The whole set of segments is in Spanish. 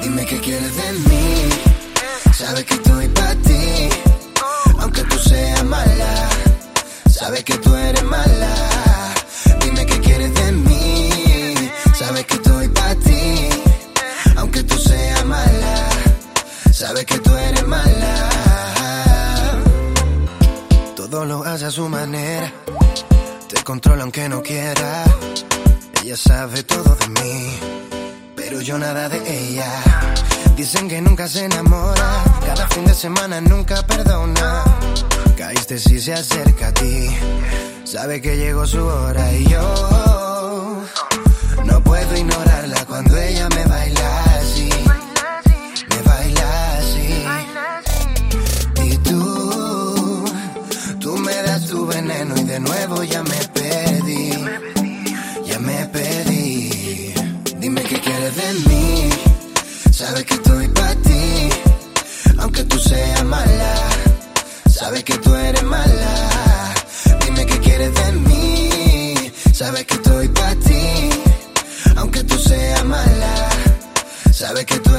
Dime qué quieres de mí. Sabes que estoy para ti. Aunque tú seas mala. Sabes que tú eres mala. Dime qué quieres de mí. Sabes que estoy para ti. Aunque tú seas mala. Sabes que tú eres mala. Todo lo hace a su manera. Te controla aunque no quiera. Ella sabe todo de mí, pero yo nada de ella. Dicen que nunca se enamora, cada fin de semana nunca perdona. Caíste si se acerca a ti, sabe que llegó su hora y yo no puedo ignorarla cuando ella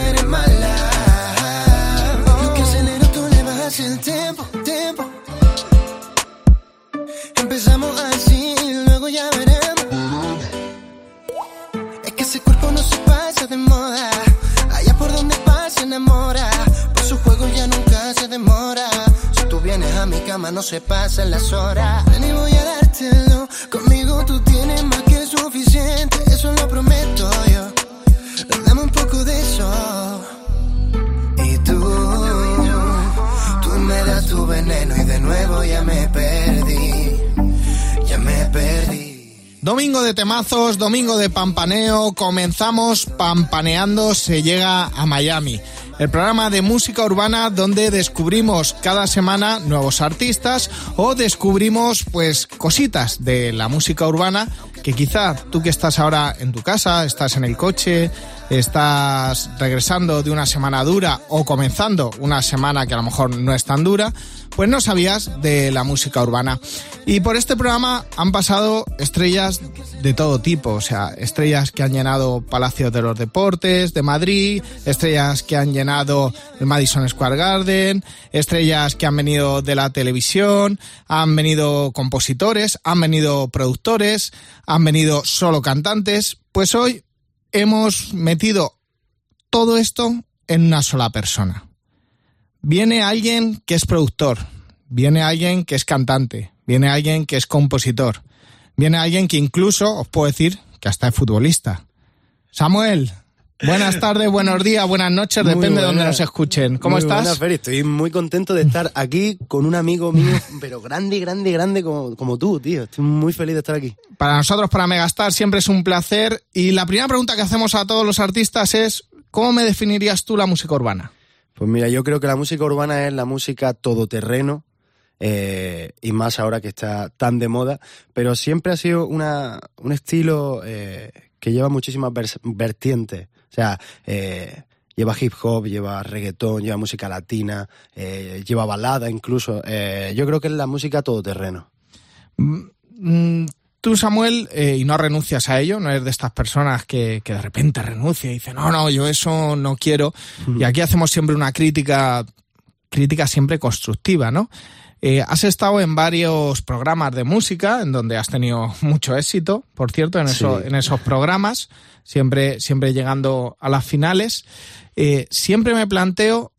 tú eres mala. Yo que acelero, tú le bajas el tiempo, tiempo. Empezamos así y luego ya veremos. Es que ese cuerpo no se pasa de moda. Allá por donde pasa enamora. Por su juego ya nunca se demora. Si tú vienes a mi cama no se pasan las horas. Domingo de temazos, domingo de pampaneo, comenzamos pampaneando, se llega a Miami. El programa de música urbana donde descubrimos cada semana nuevos artistas o descubrimos pues cositas de la música urbana que quizá tú que estás ahora en tu casa, estás en el coche, estás regresando de una semana dura o comenzando una semana que a lo mejor no es tan dura, pues no sabías de la música urbana. Y por este programa han pasado estrellas de todo tipo, o sea, estrellas que han llenado Palacio de los Deportes de Madrid, estrellas que han llenado el Madison Square Garden, estrellas que han venido de la televisión, han venido compositores, han venido productores, han venido solo cantantes. Pues hoy hemos metido todo esto en una sola persona. Viene alguien que es productor, viene alguien que es cantante, viene alguien que es compositor, viene alguien que incluso, os puedo decir, que hasta es futbolista. Samuel, buenas tardes, buenos días, buenas noches, Muy depende de donde nos escuchen. ¿Cómo Muy estás? buenas, Feri. Estoy muy contento de estar aquí con un amigo mío, pero grande, grande, grande como, como tú, tío. Estoy muy feliz de estar aquí. Para nosotros, para Megastar, siempre es un placer. Y la primera pregunta que hacemos a todos los artistas es, ¿cómo me definirías tú la música urbana? Pues mira, yo creo que la música urbana es la música todoterreno, eh, y más ahora que está tan de moda, pero siempre ha sido una, un estilo eh, que lleva muchísimas vertientes. O sea, eh, lleva hip hop, lleva reggaetón, lleva música latina, eh, lleva balada incluso. Eh, yo creo que es la música todoterreno. Mm, Tú, Samuel, eh, y no renuncias a ello, no eres de estas personas que, que de repente renuncia y dice, no, no, yo eso no quiero. Y aquí hacemos siempre una crítica, crítica siempre constructiva, ¿no? Eh, has estado en varios programas de música en donde has tenido mucho éxito, por cierto, en, eso- Sí. en esos programas, siempre, siempre llegando a las finales. Eh, siempre me planteo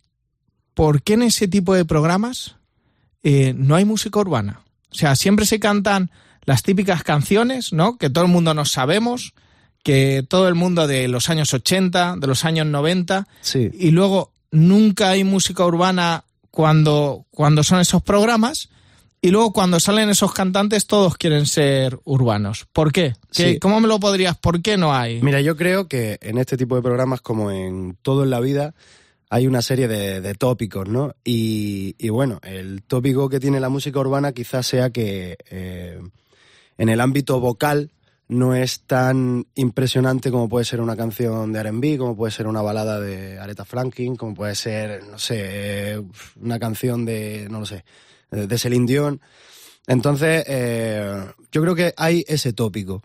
por qué en ese tipo de programas eh, no hay música urbana. O sea, siempre se cantan las típicas canciones, ¿no? Que todo el mundo nos sabemos, que todo el mundo de los años 80, de los años 90, Sí. y luego nunca hay música urbana cuando, cuando son esos programas, y luego cuando salen esos cantantes todos quieren ser urbanos. ¿Por qué? ¿Qué- Sí. ¿Cómo me lo podrías? ¿Por qué no hay? Mira, yo creo que en este tipo de programas, como en todo en la vida, hay una serie de, de tópicos, ¿no? Y, y bueno, el tópico que tiene la música urbana quizás sea que eh, en el ámbito vocal no es tan impresionante como puede ser una canción de R&B, como puede ser una balada de Aretha Franklin, como puede ser, no sé, una canción de, no lo sé, de Celine Dion. Entonces, eh, yo creo que hay ese tópico.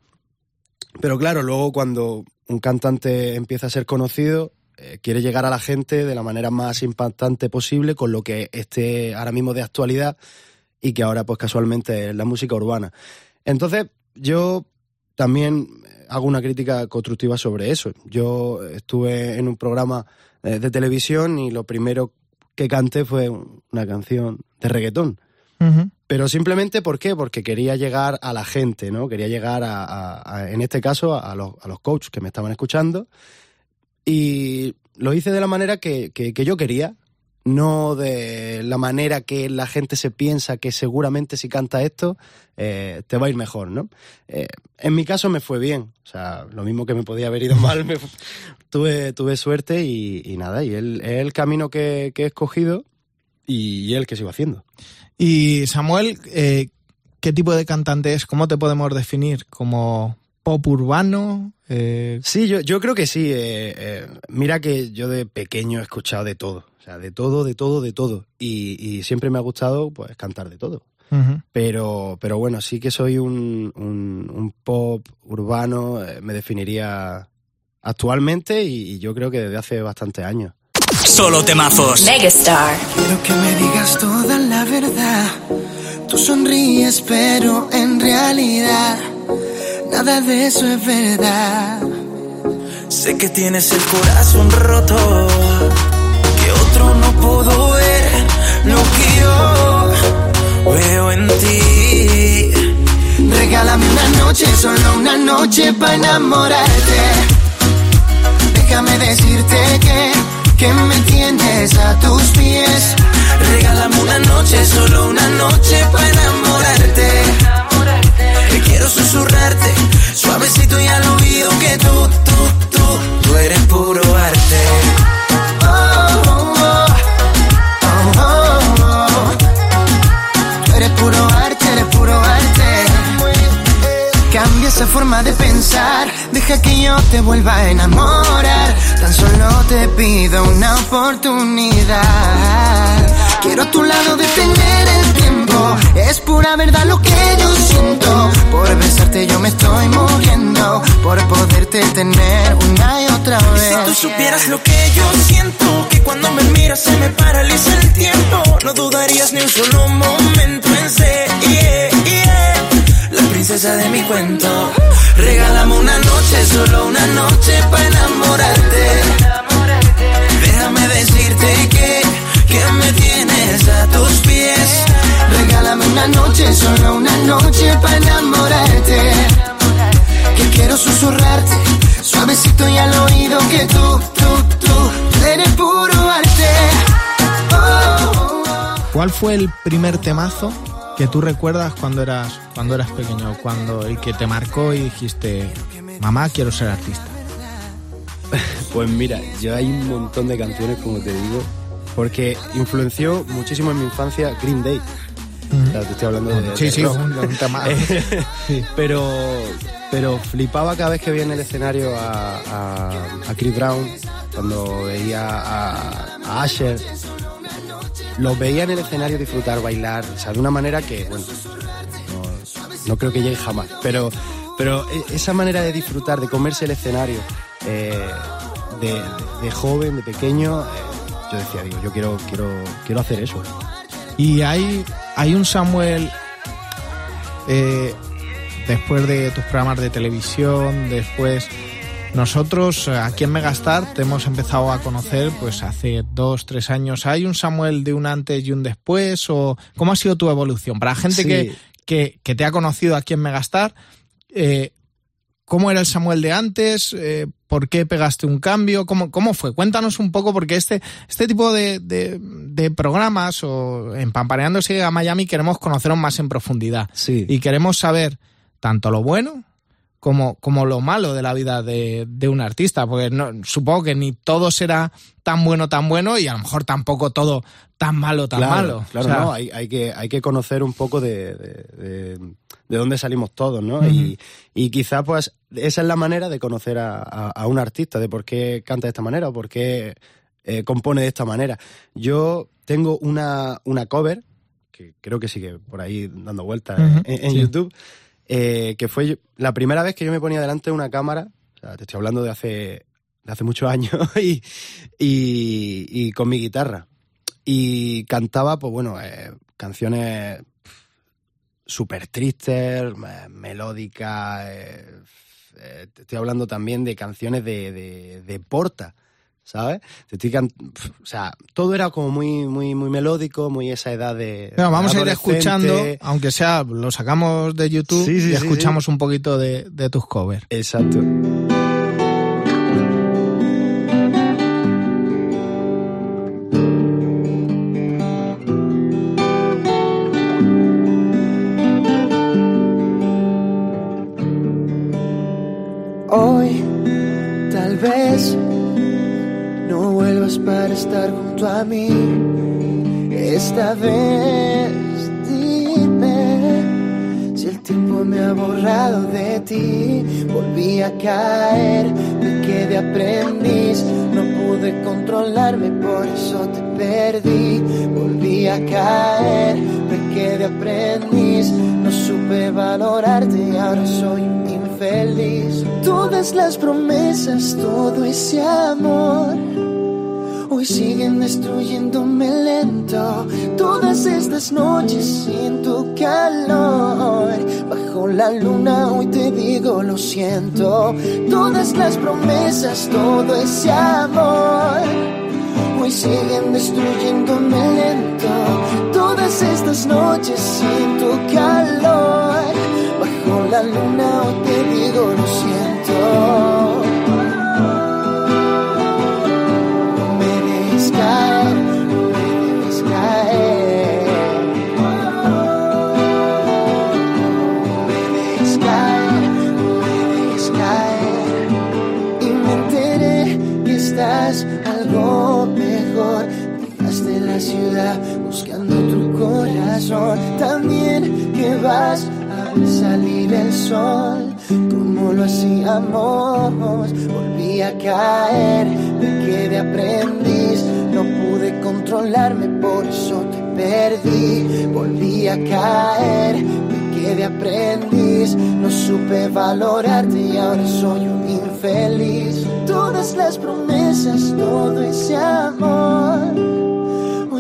Pero claro, luego cuando un cantante empieza a ser conocido, eh, quiere llegar a la gente de la manera más impactante posible con lo que esté ahora mismo de actualidad y que ahora pues casualmente es la música urbana. Entonces yo también hago una crítica constructiva sobre eso. Yo estuve en un programa eh, de televisión y lo primero que canté fue una canción de reggaetón. Pero simplemente, ¿por qué? Porque quería llegar a la gente, ¿no? Quería llegar a, en este caso, a los, a los coaches que me estaban escuchando. Y lo hice de la manera que, que, yo quería, no de la manera que la gente se piensa que seguramente si canta esto eh, te va a ir mejor, ¿no? Eh, en mi caso me fue bien, o sea, lo mismo que me podía haber ido mal, me, tuve, tuve suerte y, nada, y es el camino que, que he escogido y, el que sigo haciendo. Y Samuel, eh, ¿qué tipo de cantante es? ¿Cómo te podemos definir? ¿Como pop urbano? Sí, yo, yo creo que sí. Mira que yo de pequeño he escuchado de todo. O sea, de todo, de todo, de todo. Y, siempre me ha gustado pues cantar de todo. pero, pero bueno, sí que soy un, un, pop urbano, eh, me definiría actualmente y, y yo creo que desde hace bastantes años. Solo temazos. Megastar. Quiero que me digas toda la verdad. Tú sonríes, pero en realidad nada de eso es verdad. Sé que tienes el corazón roto, otro no pudo ver lo que yo veo en ti. Regálame una noche, solo una noche para enamorarte. Déjame decirte que que me tienes a tus pies. Regálame una noche, solo una noche para enamorarte. Que quiero susurrarte, suavecito y al oído que tú, tú, tú, tú eres puro arte. Esa forma de pensar, deja que yo te vuelva a enamorar Tan solo te pido una oportunidad. Quiero a tu lado detener el tiempo. Es pura verdad lo que yo siento. Por besarte yo me estoy muriendo. Por poderte tener una y otra vez. Si tú supieras lo que yo siento. Que cuando me miras se me paraliza el tiempo. No dudarías ni un solo momento en ser. Princesa de mi cuento. Regálame una noche, solo una noche para enamorarte. Déjame decirte que, que me tienes a tus pies. Regálame una noche, solo una noche para enamorarte. Que quiero susurrarte, suavecito y al oído que tú, tú, tú, eres puro arte. ¿Cuál fue el primer temazo que tú recuerdas cuando eras cuando eras pequeño, cuando el que te marcó y dijiste, mamá, quiero ser artista? Pues mira, yo hay un montón de canciones, como te digo, porque influenció muchísimo en mi infancia Green Day. te estoy hablando de. Sí, sí, un, tema. Pero, pero flipaba cada vez que veía en el escenario a, a, Chris Brown, cuando veía a, a Asher. Los veía en el escenario disfrutar, bailar, o sea, de una manera que, bueno, no creo que llegue jamás. Pero, pero e, esa manera de disfrutar, de comerse el escenario, eh, de, joven, de pequeño, eh, yo decía, digo, yo quiero, quiero, quiero hacer eso. Y hay, hay un Samuel, eh, después de tus programas de televisión, después... Nosotros aquí en Megastar te hemos empezado a conocer pues hace dos, tres años. ¿Hay un Samuel de un antes y un después? ¿O cómo ha sido tu evolución? Para gente que, que, te ha conocido aquí en Megastar. Eh, ¿Cómo era el Samuel de antes? Eh, ¿Por qué pegaste un cambio? ¿Cómo, ¿Cómo, fue? Cuéntanos un poco, porque este, este tipo de, de, programas o en Pampaneándose a Miami queremos conoceros más en profundidad. Sí. Y queremos saber tanto lo bueno como, como lo malo de la vida de, de un artista, porque no, supongo que ni todo será tan bueno, tan bueno, y a lo mejor tampoco todo tan malo, tan malo. Claro, no, hay, hay, que, hay que conocer un poco de, de, de, dónde salimos todos, ¿no? y, y quizá pues esa es la manera de conocer a, a, un artista, de por qué canta de esta manera o por qué eh, compone de esta manera. Yo tengo una, una cover, que creo que sigue por ahí dando vueltas en, YouTube, eh, que fue la primera vez que yo me ponía delante de una cámara, sea, te estoy hablando de hace, de hace muchos años y, y, con mi guitarra. Y cantaba, pues bueno, eh, canciones súper tristes, melódicas. Eh, eh, estoy hablando también de canciones de, de, de Porta. ¿Sabes? o sea, todo era como muy, muy, muy melódico, muy esa edad de. vamos a ir escuchando, aunque sea, lo sacamos de YouTube y escuchamos un poquito de, de tus covers. Exacto. Caer, me quedé aprendiz. No pude controlarme, por eso te perdí. Volví a caer, me quedé aprendiz. No supe valorarte y ahora soy infeliz. Todas las promesas, todo ese amor hoy siguen destruyéndome lento. Estas noches siento calor. Bajo la luna hoy te digo lo siento. Todas las promesas, todo ese amor. Hoy siguen destruyéndome lento. Todas estas noches siento calor. Bajo la luna hoy te digo lo siento. El sol, como lo hacíamos. Volví a caer, me quedé aprendiz. No pude controlarme, por eso te perdí. Volví a caer, me quedé aprendiz. No supe valorarte y ahora soy un infeliz. Todas las promesas, todo ese amor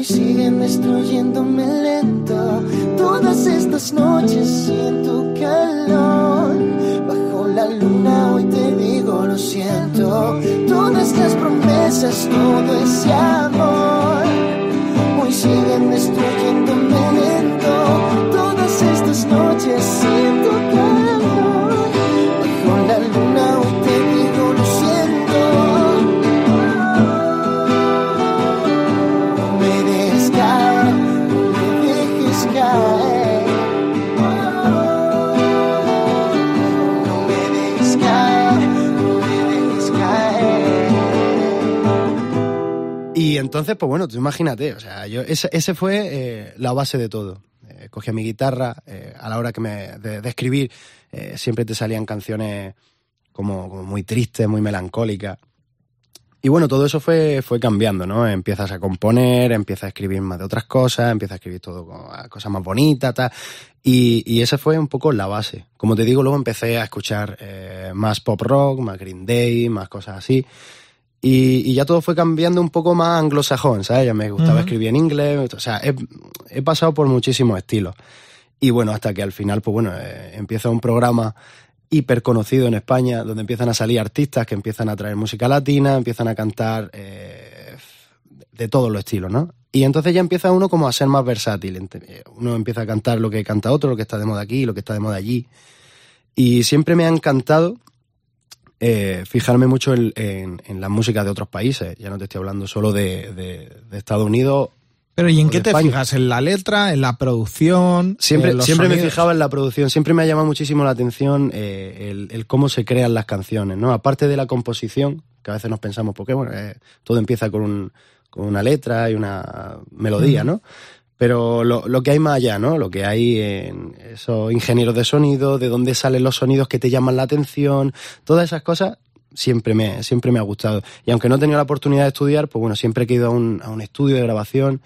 y siguen destruyéndome lento. Todas estas noches siento calor. Bajo la luna hoy te digo lo siento. Todas las promesas, todo ese amor. Entonces, pues bueno, tú imagínate, o sea, yo, ese, fue eh, la base de todo. Eh, cogía mi guitarra, eh, a la hora que me, de, escribir, siempre te salían canciones como, muy tristes, muy melancólicas. Y bueno, todo eso fue, fue cambiando, ¿no? Empiezas a componer, empiezas a escribir más de otras cosas, empiezas a escribir todo cosas más bonitas, tal. Y, y esa fue un poco la base. Como te digo, luego empecé a escuchar más pop rock, más Green Day, más cosas así. Y, ya todo fue cambiando un poco más anglosajón, ¿sabes? Ya me gustaba escribir en inglés, o sea, he, pasado por muchísimos estilos. Y bueno, hasta que al final, pues bueno, eh, empieza un programa hiper conocido en España, donde empiezan a salir artistas que empiezan a traer música latina, empiezan a cantar eh, de todos los estilos, ¿no? Y entonces ya empieza uno como a ser más versátil. Eh, uno empieza a cantar lo que canta otro, lo que está de moda aquí, lo que está de moda allí. Y siempre me ha encantado eh, fijarme mucho en, en, la música de otros países. Ya no te estoy hablando solo de, Estados Unidos. Pero ¿y en qué te fijas? ¿En la letra? ¿En la producción? Siempre, siempre me fijaba en la producción. Siempre me ha llamado muchísimo la atención eh, el, cómo se crean las canciones, ¿no? Aparte de la composición, que a veces nos pensamos, porque bueno, eh, todo empieza con, con una letra y una melodía, ¿no? Pero lo, lo, que hay más allá, ¿no? Lo que hay en esos ingenieros de sonido, de dónde salen los sonidos que te llaman la atención, todas esas cosas siempre me, siempre me ha gustado. Y aunque no he tenido la oportunidad de estudiar, pues bueno, siempre he ido a un, a un estudio de grabación,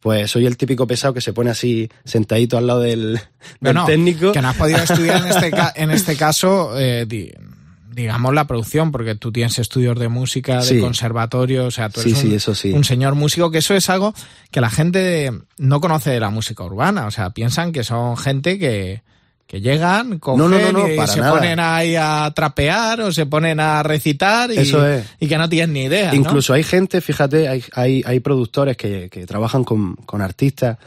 pues soy el típico pesado que se pone así sentadito al lado del, técnico. Que no has podido estudiar en este, en este caso, eh, digamos, la producción, porque tú tienes estudios de música, de Sí. conservatorio, o sea, tú eres sí, un, eso sí. un señor músico, que eso es algo que la gente no conoce de la música urbana, o sea, piensan que son gente que, que llegan, cogen No, no, no, y se nada. ponen ahí a trapear o se ponen a recitar y, Eso es. y que no tienen ni idea. Incluso hay gente, fíjate, hay, hay, hay productores que, que trabajan con, con artistas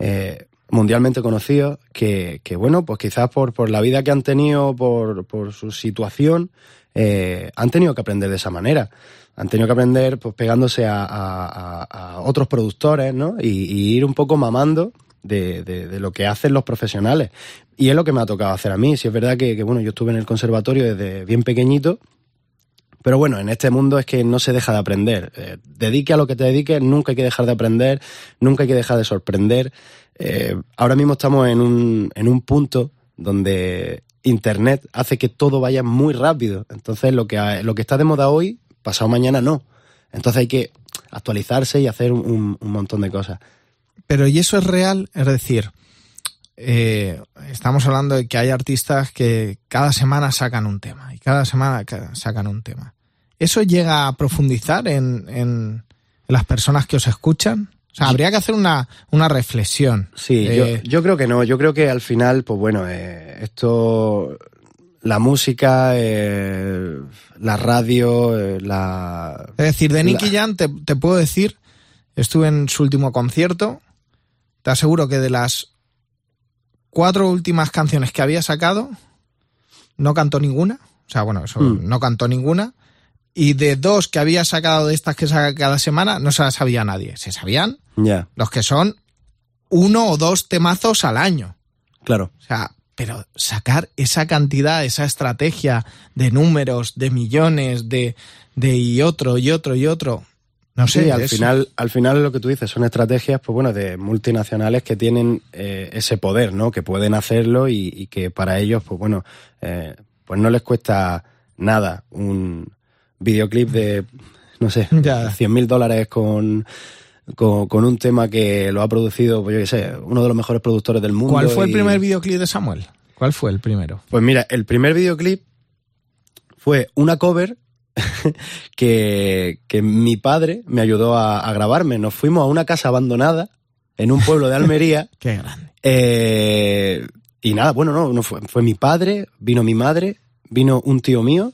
eh, mundialmente conocidos que, que, bueno, pues quizás por, por la vida que han tenido, por, por su situación, eh, han tenido que aprender de esa manera. Han tenido que aprender pues pegándose a, a- otros productores, ¿no? Y, y ir un poco mamando de, de- de lo que hacen los profesionales. Y es lo que me ha tocado hacer a mí. Si es verdad que, que, bueno, yo estuve en el conservatorio desde bien pequeñito, pero bueno, en este mundo es que no se deja de aprender. Eh, dedique a lo que te dediques, nunca hay que dejar de aprender, nunca hay que dejar de sorprender. Eh, ahora mismo estamos en un, en un punto donde Internet hace que todo vaya muy rápido. Entonces lo que, lo que está de moda hoy, pasado mañana no. Entonces hay que actualizarse y hacer un, un montón de cosas. Pero ¿y eso es real? Es decir, eh, estamos hablando de que hay artistas que cada semana sacan un tema y cada semana ca- sacan un tema. ¿Eso llega a profundizar en, en las personas que os escuchan? O sea, habría que hacer una, una reflexión. Sí, Eh, yo, yo creo que no. Yo creo que al final, pues bueno, eh, esto, la música, eh, la radio, la... Es decir, de Nicky La- Jam te, te puedo decir, estuve en su último concierto, te aseguro que de las cuatro últimas canciones que había sacado, no cantó ninguna, o sea, bueno, eso Mm. no cantó ninguna, y de dos que había sacado de estas que saca cada semana, no se las sabía nadie, se sabían Ya, los que son uno o dos temazos al año. claro. O sea, pero sacar esa cantidad, esa estrategia de números, de millones, de, de y otro, y otro, y otro. No sé. Sí, al final, al final lo que tú dices son estrategias, pues bueno, de multinacionales que tienen eh, ese poder, ¿no? Que pueden hacerlo y, y que para ellos, pues bueno, eh, pues no les cuesta nada un videoclip de, no sé, Ya. 100 mil dólares con, con, con un tema que lo ha producido, pues yo qué sé, uno de los mejores productores del mundo. ¿Cuál fue el primer videoclip de Samuel? ¿Cuál fue el primero? Pues mira, el primer videoclip fue una cover que, que mi padre me ayudó a, a grabarme. Nos fuimos a una casa abandonada en un pueblo de Almería. Qué grande. eh, y nada, bueno, no, no fue, fue mi padre, vino mi madre, vino un tío mío.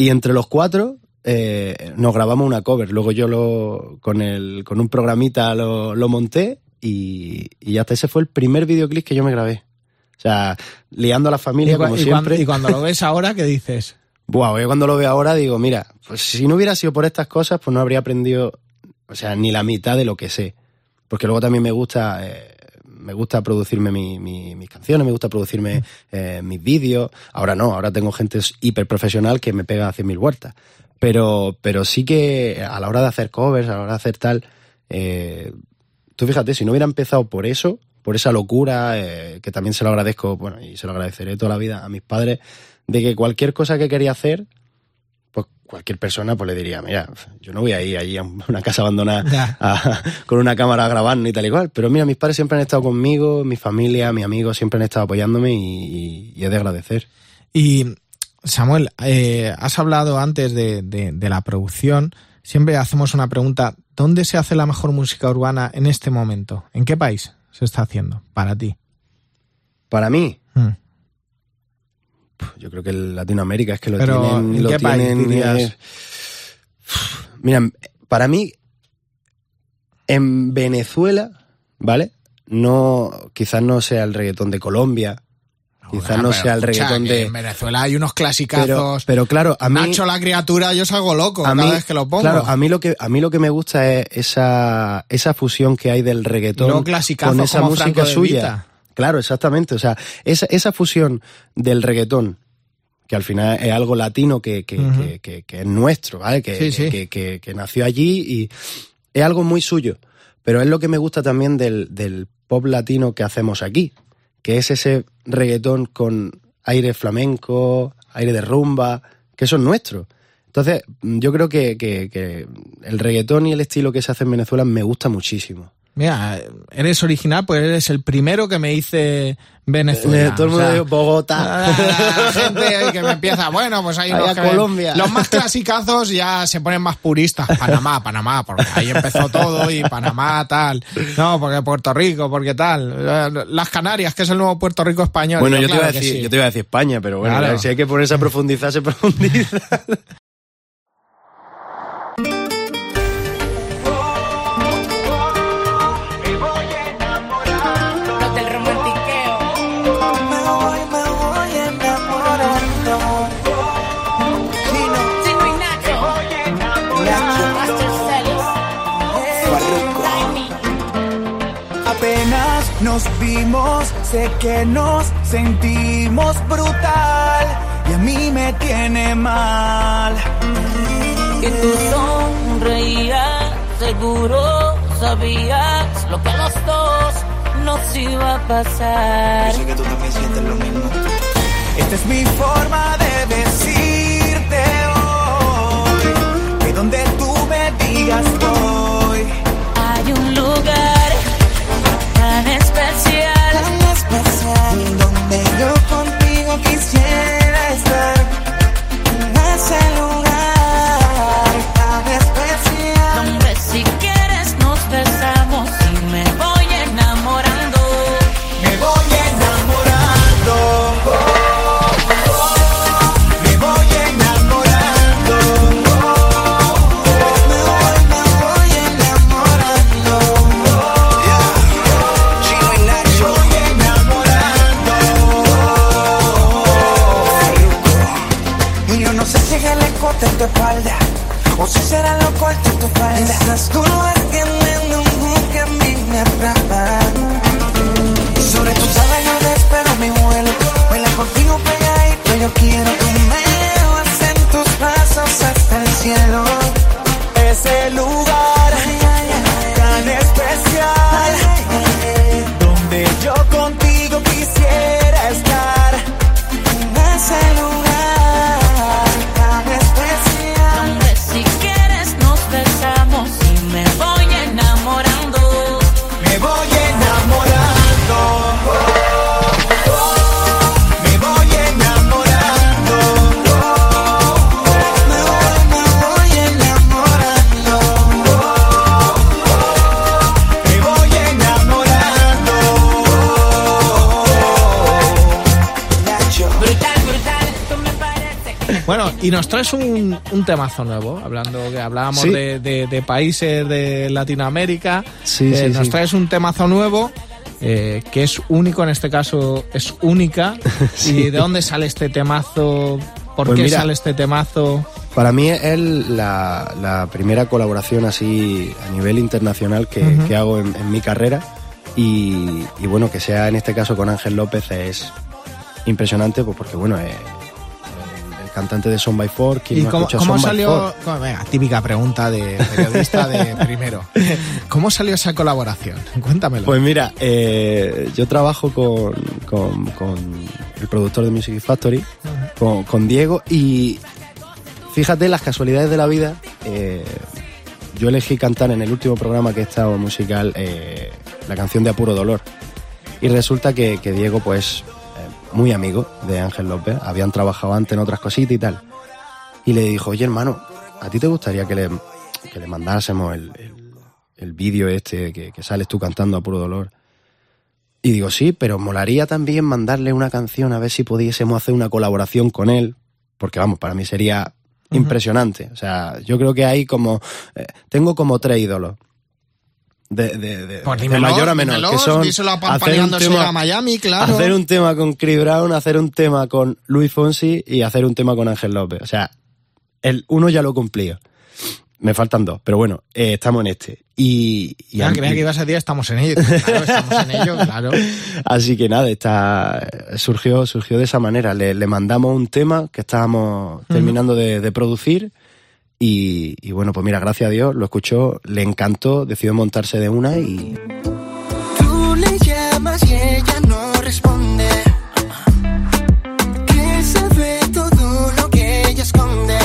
Y entre los cuatro eh, nos grabamos una cover. Luego yo lo, con, el, con un programita lo, lo monté y, y hasta ese fue el primer videoclip que yo me grabé. O sea, liando a la familia Y, como y siempre. cuando, y cuando lo ves ahora, ¿qué dices? Buah, yo cuando lo veo ahora digo, mira, pues si no hubiera sido por estas cosas, pues no habría aprendido, o sea, ni la mitad de lo que sé. Porque luego también me gusta, eh, me gusta producirme mi- mi- mis canciones, me gusta producirme eh, mis vídeos. Ahora no, ahora tengo gente hiper profesional que me pega a 100.000 vueltas. Pero, pero sí que a la hora de hacer covers, a la hora de hacer tal, eh, tú fíjate, si no hubiera empezado por eso, por esa locura, eh, que también se lo agradezco, bueno, y se lo agradeceré toda la vida a mis padres, de que cualquier cosa que quería hacer, cualquier persona pues le diría, mira, yo no voy a ir allí a una casa abandonada a- con una cámara a grabar ni tal y cual. Pero mira, mis padres siempre han estado conmigo, mi familia, mis amigos siempre han estado apoyándome y, y, y he de agradecer. Y Samuel, eh, has hablado antes de, de- de la producción. Siempre hacemos una pregunta. ¿Dónde se hace la mejor música urbana en este momento? ¿En qué país se está haciendo para ti? Para mí, Mm. Yo creo que Latinoamérica es que lo Pero, tienen. ¿en lo qué país tienen, dirías? eh, mira, para mí, en Venezuela, ¿vale? No, quizás no sea el reggaetón de Colombia, quizás no sea el reggaetón de. En Venezuela hay unos clasicazos. pero claro, a mí. Nacho la criatura, yo salgo loco a cada vez que lo pongo. Claro, a mí lo que a mí lo que me gusta es esa esa fusión que hay del reggaetón clasicazos con esa música suya. Claro, exactamente. O sea, esa, esa fusión del reggaetón, que al final es algo latino que, que, que, que- que es nuestro, ¿vale? Que, Sí, sí. que, que- que nació allí y es algo muy suyo. Pero es lo que me gusta también del, del pop latino que hacemos aquí, que es ese reggaetón con aire flamenco, aire de rumba, que eso es nuestro. Entonces, yo creo que, que- que el reggaetón y el estilo que se hace en Venezuela me gusta muchísimo. Mira, eres original, pues eres el primero que me dice Venezuela. Eh, todo el mundo O sea, Bogotá. La gente ahí que me empieza, bueno, pues ahí los Colombia. Los más clasicazos ya se ponen más puristas. Panamá, Panamá, porque ahí empezó todo y Panamá tal. No, porque Puerto Rico, porque tal. Las Canarias, que es el nuevo Puerto Rico español. Bueno, yo te, iba a decir, sí. yo te iba a decir España, pero bueno, Claro. si hay que ponerse a profundizar, se profundiza. nos vimos, sé que nos sentimos brutal y a mí me tiene mal. Y tú sonreías, seguro sabías lo que a los dos nos iba a pasar. que tú también sientes lo mismo. Esta es mi forma de decirte hoy que donde tú me digas voy. Hay un lugar En o si será lo corto tu falda. Esas curvas que me enojan, que a mí me atrapan. Sobre tus alas yo despego mi vuelo. Baila contigo pegadito Yo quiero que me en tus brazos hasta el cielo. Ese lugar tan especial Donde yo contigo quisiera estar. Ese lugar y nos traes un, un temazo nuevo, hablando que hablábamos Sí. de, de- de países de Latinoamérica. Sí, Eh, sí, nos traes un temazo nuevo. eh, que es único en este caso, es única. Sí. ¿Y de dónde sale este temazo? ¿Por Pues qué mira, sale este temazo? Para mí es la, la primera colaboración así a nivel internacional que, Ujú. que hago en, en mi carrera y, y bueno, que sea en este caso con Ángel López es impresionante pues porque bueno, es el cantante de Son by Four, ¿Y no cómo, cómo salió? Four. venga, típica pregunta de periodista de primero. ¿Cómo salió esa colaboración? Cuéntamelo. Pues mira, eh, yo trabajo con, con- con el productor de Music Factory, con, con Diego, y fíjate las casualidades de la vida. eh, yo elegí cantar en el último programa que he estado musical eh, la canción de Apuro Dolor. Y resulta que, que Diego, pues, muy amigo de Ángel López, habían trabajado antes en otras cositas y tal. Y le dijo, oye hermano, ¿a ti te gustaría que le, que le mandásemos el, el- el vídeo este que, que sales tú cantando a puro dolor? Y digo, sí, pero molaría también mandarle una canción a ver si pudiésemos hacer una colaboración con él, porque vamos, para mí sería impresionante. O sea, yo creo que hay como, eh, tengo como tres ídolos. De, de, de- Pues de mayor a menor, dímelo, que son a hacer un tema- a Miami, claro. hacer un tema con Chris Brown, hacer un tema con Luis Fonsi y hacer un tema con Ángel López. O sea, el uno ya lo he cumplido. Me faltan dos, pero bueno, eh, estamos en este. Y, y Ya, a- creía que ibas a decir estamos en ello. Claro, estamos en ello, claro. Así que nada, está, surgió, surgió de esa manera. Le, le mandamos un tema que estábamos terminando de, de producir y, y bueno, pues mira, gracias a Dios, lo escuchó, le encantó, decidió montarse de una y, Tú le llamas y ella no responde. Que sabe todo lo que ella esconde.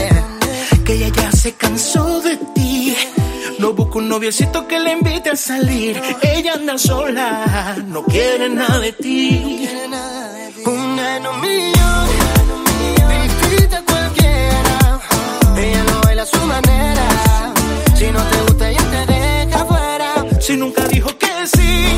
Que ella ya se cansó de ti. No busca un noviecito que le invite a salir. Ella anda sola, no quiere nada de ti. Una un millón, su manera. Si no te gusta, ella te deja fuera. Si nunca dijo que sí,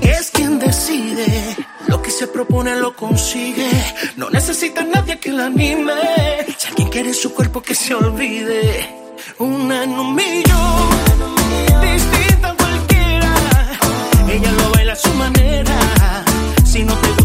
Es quien decide, lo que se propone lo consigue. No necesita nadie que la anime. Si alguien quiere su cuerpo que se olvide. Una un millón, distinta a cualquiera. Ella lo baila a su manera. Si no te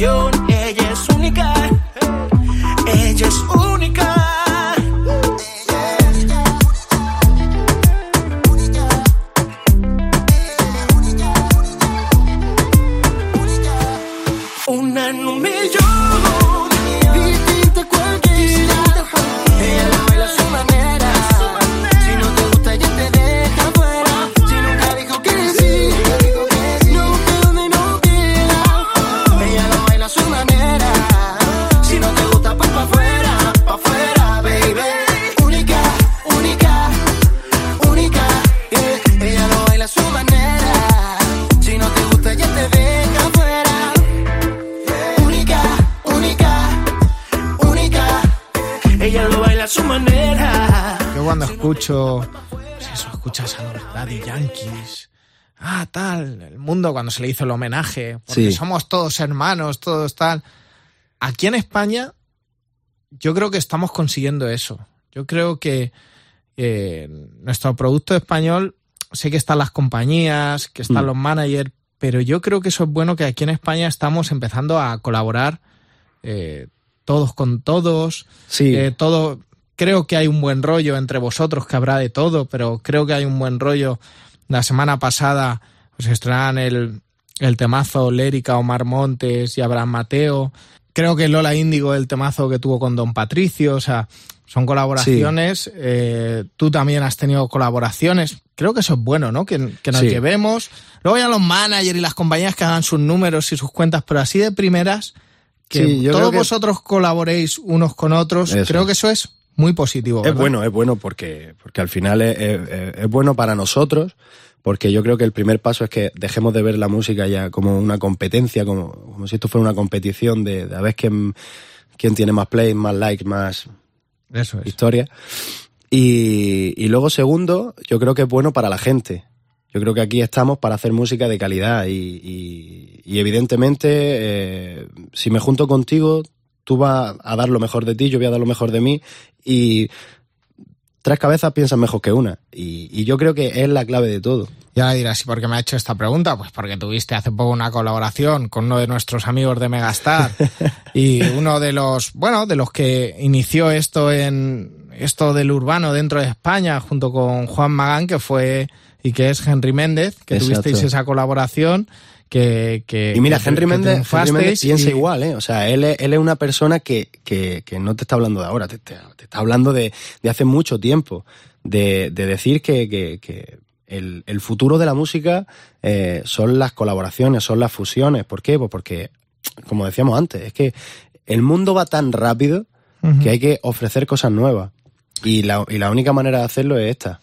llama Escucho, pues eso, escuchas a los Daddy Yankees, ah, tal, el mundo cuando se le hizo el homenaje, porque Sí. somos todos hermanos, todos tal. Aquí en España, yo creo que estamos consiguiendo eso. Yo creo que eh, nuestro producto español, sé que están las compañías, que están Mm. los managers, pero yo creo que eso es bueno que aquí en España estamos empezando a colaborar eh, todos con todos. Sí, Eh, todo, creo que hay un buen rollo entre vosotros, que habrá de todo, pero creo que hay un buen rollo. La semana pasada os estrenan el, el temazo Lérica, Omar Montes y Abraham Mateo. Creo que Lola Índigo, el temazo que tuvo con Don Patricio, o sea, son colaboraciones. Eh, tú también has tenido colaboraciones. Creo que eso es bueno, ¿no? Que, que nos Sí. llevemos. Luego ya los managers y las compañías que hagan sus números y sus cuentas, pero así de primeras, que Sí, todos que- vosotros colaboréis unos con otros, Eso creo que eso es muy positivo. Es bueno, es bueno porque, porque al final es, es- es bueno para nosotros, porque yo creo que el primer paso es que dejemos de ver la música ya como una competencia, como, como si esto fuera una competición de, de a ver quién, quién tiene más plays, más likes, más Eso es. historia. Y, y luego, segundo, yo creo que es bueno para la gente. Yo creo que aquí estamos para hacer música de calidad y, y- y evidentemente, eh, si me junto contigo, tú vas a dar lo mejor de ti, yo voy a dar lo mejor de mí y tres cabezas piensan mejor que una. Y, y yo creo que es la clave de todo. Ya dirás, ¿y por qué me ha hecho esta pregunta? Pues porque tuviste hace poco una colaboración con uno de nuestros amigos de Megastar y uno de los, bueno, de los que inició esto en esto del urbano dentro de España junto con Juan Magán, que fue y que es Henry Méndez, que Exacto. tuvisteis esa colaboración. Que, que, Y mira, que- Henry Méndez, piensa y- igual, ¿eh? O sea, él es, él es una persona que, que, que no te está hablando de ahora, te, te- te está hablando de, de hace mucho tiempo, de, de decir que, que, que el, el futuro de la música eh, son las colaboraciones, son las fusiones. ¿Por qué? Pues porque, como decíamos antes, es que el mundo va tan rápido que hay que ofrecer cosas nuevas. Y la, y la única manera de hacerlo es esta.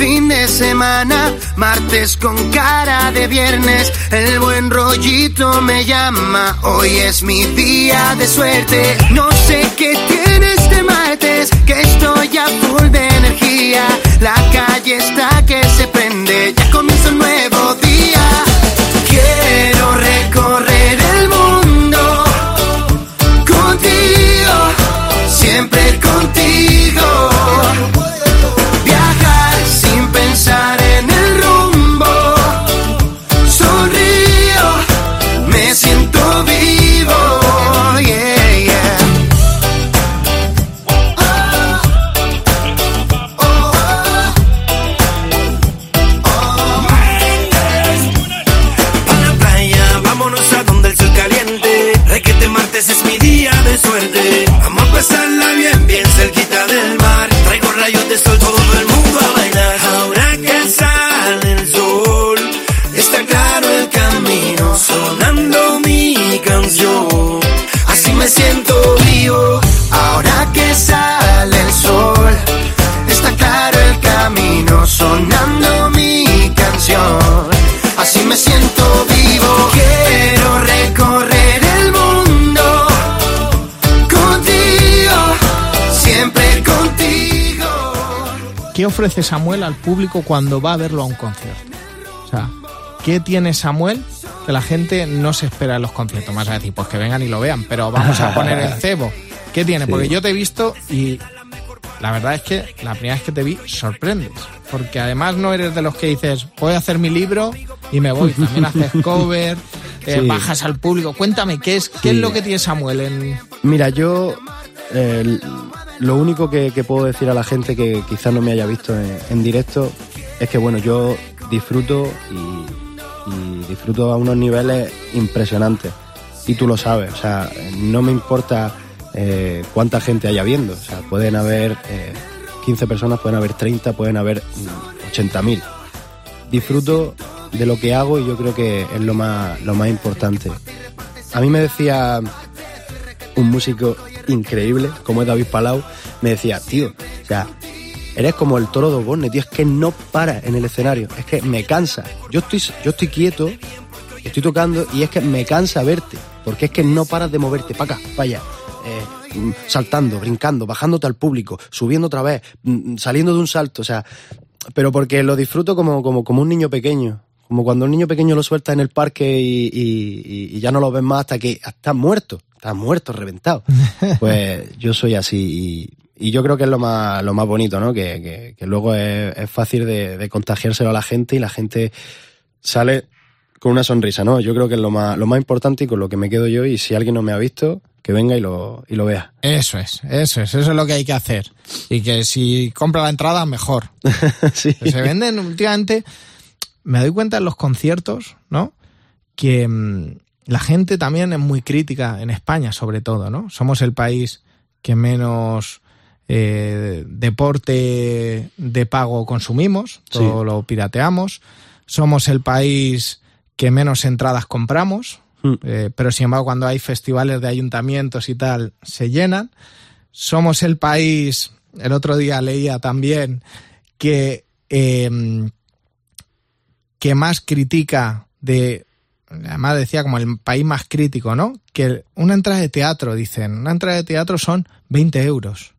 Fin de semana, martes con cara de viernes, el buen rollito me llama, hoy es mi día de suerte, no sé qué tiene este martes, que estoy a full de energía, la calle está que se prende. Ya ofrece Samuel al público cuando va a verlo a un concierto? O sea, ¿qué tiene Samuel que la gente no se espera en los conciertos? Más a decir, pues que vengan y lo vean, pero vamos a poner el cebo. ¿Qué tiene? Porque yo te he visto y la verdad es que la primera vez que te vi sorprendes. Porque además no eres de los que dices, voy a hacer mi libro y me voy. También haces cover, eh, Sí. bajas al público. Cuéntame, ¿qué es, qué es lo que tiene Samuel en, Mira, yo eh, lo único que, puedo decir a la gente que quizás no me haya visto en, directo es que bueno, yo disfruto y, disfruto a unos niveles impresionantes. Y tú lo sabes, o sea, no me importa eh, cuánta gente haya viendo. O sea, pueden haber eh, 15 personas, pueden haber 30, pueden haber mm, 80.000. Disfruto de lo que hago y yo creo que es lo más, lo más importante. A mí me decía un músico increíble, como es David Palau, me decía, tío, o sea, eres como el toro de Osborne, tío, es que no para en el escenario, es que me cansa. Yo estoy, yo estoy quieto, estoy tocando y es que me cansa verte, porque es que no paras de moverte para acá, para allá. eh, mm, saltando, brincando, bajándote al público, subiendo otra vez, mm, saliendo de un salto, o sea, pero porque lo disfruto como, como, como un niño pequeño. Como cuando un niño pequeño lo suelta en el parque y ya no lo ves más hasta que está muerto, está muerto, reventado. Pues yo soy así y, y yo creo que es lo más, lo más bonito, ¿no? Que, que- que luego es, es fácil de, de contagiárselo a la gente y la gente sale con una sonrisa, ¿no? Yo creo que es lo más, lo más importante y con lo que me quedo yo y si alguien no me ha visto, que venga y lo, y lo vea. Eso es, eso es, eso es lo que hay que hacer. Y que si compra la entrada, mejor. sí. Que se venden últimamente, me doy cuenta en los conciertos, ¿no? Que mm, la gente también es muy crítica en España, sobre todo, ¿no? Somos el país que menos eh, deporte de pago consumimos, todo Sí. lo pirateamos. Somos el país que menos entradas compramos, Mm. eh, pero sin embargo cuando hay festivales de ayuntamientos y tal, se llenan. Somos el país, el otro día leía también que, eh, que más critica de, además decía como el país más crítico, ¿no? Que una entrada de teatro, dicen, una entrada de teatro son 20 euros.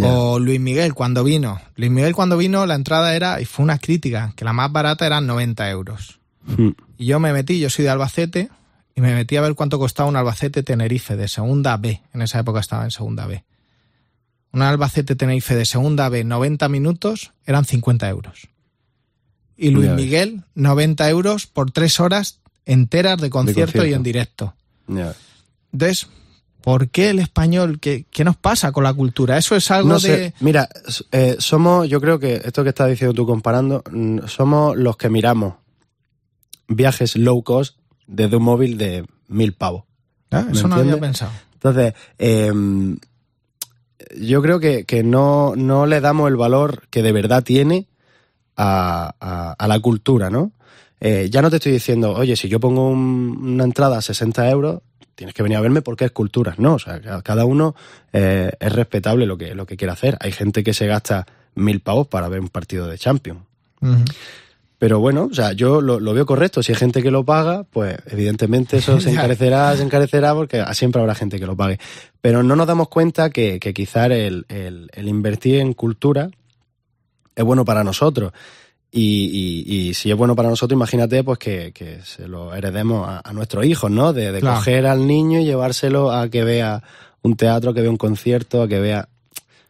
O Luis Miguel cuando vino. Luis Miguel cuando vino la entrada era, y fue una crítica, que la más barata eran 90 euros. Mm. Y yo me metí, yo soy de Albacete, y me metí a ver cuánto costaba un Albacete Tenerife de segunda B. En esa época estaba en segunda B. Un Albacete Tenerife de segunda B, 90 minutos, eran 50 euros. Y Luis Ya ves. Miguel, 90 euros por tres horas enteras de concierto, y concierto. en directo. Ya. Entonces, ¿por qué el español? ¿Qué, qué nos pasa con la cultura? Eso es algo No de... mira, eh, somos, yo creo que esto que estás diciendo tú comparando, somos los que miramos viajes low cost desde un móvil de mil pavos. Ah, ¿me Eso no había pensado. Entonces, eh, yo creo que, que no, no le damos el valor que de verdad tiene a, a- a la cultura, ¿no? Eh, ya no te estoy diciendo, oye, si yo pongo un- una entrada a 60 euros, tienes que venir a verme porque es cultura. No, o sea, ca- cada uno eh, es respetable lo que, lo que quiere hacer. Hay gente que se gasta mil pavos para ver un partido de Champions. Pero bueno, o sea, yo lo, lo veo correcto. Si hay gente que lo paga, pues evidentemente eso se encarecerá, se encarecerá porque siempre habrá gente que lo pague. Pero no nos damos cuenta que, que quizás el, el- el invertir en cultura es bueno para nosotros. Y, y- y si es bueno para nosotros, imagínate pues que, que se lo heredemos a, a nuestros hijos, ¿no? De, de Claro. coger al niño y llevárselo a que vea un teatro, que vea un concierto, a que vea...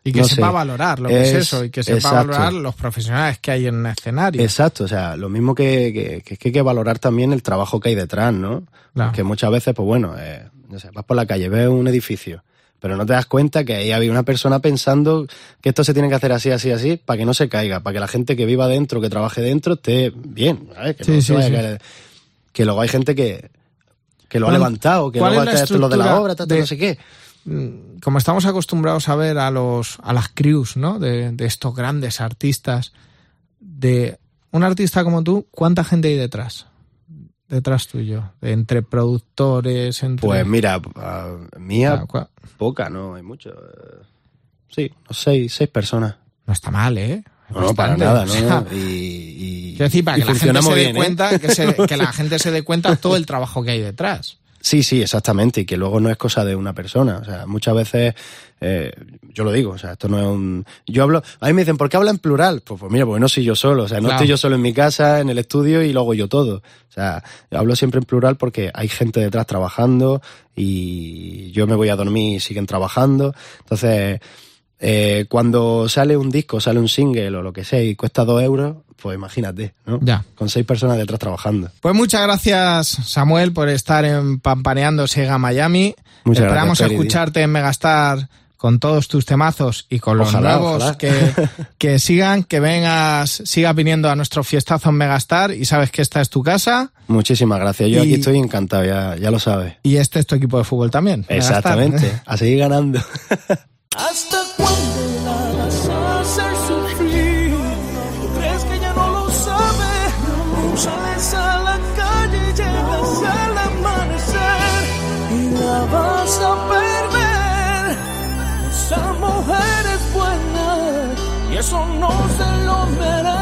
Y que No sepa sé. valorar lo que es, Es- eso, y que sepa exacto. valorar los profesionales que hay en el escenario. Exacto, o sea, lo mismo que, que, que- que hay que valorar también el trabajo que hay detrás, ¿no? Claro. Que muchas veces, pues bueno, eh, no sé, vas por la calle, ves un edificio, pero no te das cuenta que ahí había una persona pensando que esto se tiene que hacer así, así, así, para que no se caiga, para que la gente que viva dentro, que trabaje dentro, esté bien, ¿sabes? Que, Sí, no se sí, vaya a caer. que luego hay gente que, que lo ha ¿Cuál- levantado, que luego esto es lo de la obra, de- no sé qué. mm, como estamos acostumbrados a ver a los a las crews, ¿no? De, de estos grandes artistas, de un artista como tú, ¿cuánta gente hay detrás? Detrás tuyo, entre productores, entre... Pues mira, mía, Ah, poca, no hay mucho. eh, Sí, seis, seis personas. No está mal, ¿eh? No, no, para nada, o sea, ¿no? Y, y, Quiero decir, para y que la gente se dé bien, ¿eh? cuenta, que, se- que la gente se dé cuenta todo el trabajo que hay detrás. Sí, sí, exactamente, y que luego no es cosa de una persona. O sea, muchas veces, eh, yo lo digo, o sea, esto no es un... Yo hablo, a mí me dicen, ¿por qué habla en plural? Pues, pues mira, porque no soy yo solo, o sea, no Claro. estoy yo solo en mi casa, en el estudio y luego yo todo. O sea, yo hablo siempre en plural porque hay gente detrás trabajando y yo me voy a dormir y siguen trabajando. Entonces, eh, cuando sale un disco, sale un single o lo que sea y cuesta dos euros, pues imagínate, ¿no? Ya. Con seis personas detrás trabajando. Pues muchas gracias, Samuel, por estar en Pampaneando Sega Miami. Muchas Esperamos gracias, Peri, escucharte en Megastar con todos tus temazos y con los Ojalá, nuevos ojalá. Que, que sigan, que vengas, sigas viniendo a nuestro fiestazo en Megastar y sabes que esta es tu casa Muchísimas gracias. Yo Y- aquí estoy encantado, ya, ya lo sabes. y este es tu equipo de fútbol también. Megastar. Exactamente. A seguir ganando. ¿Hasta eso no se lo merece.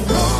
wrong.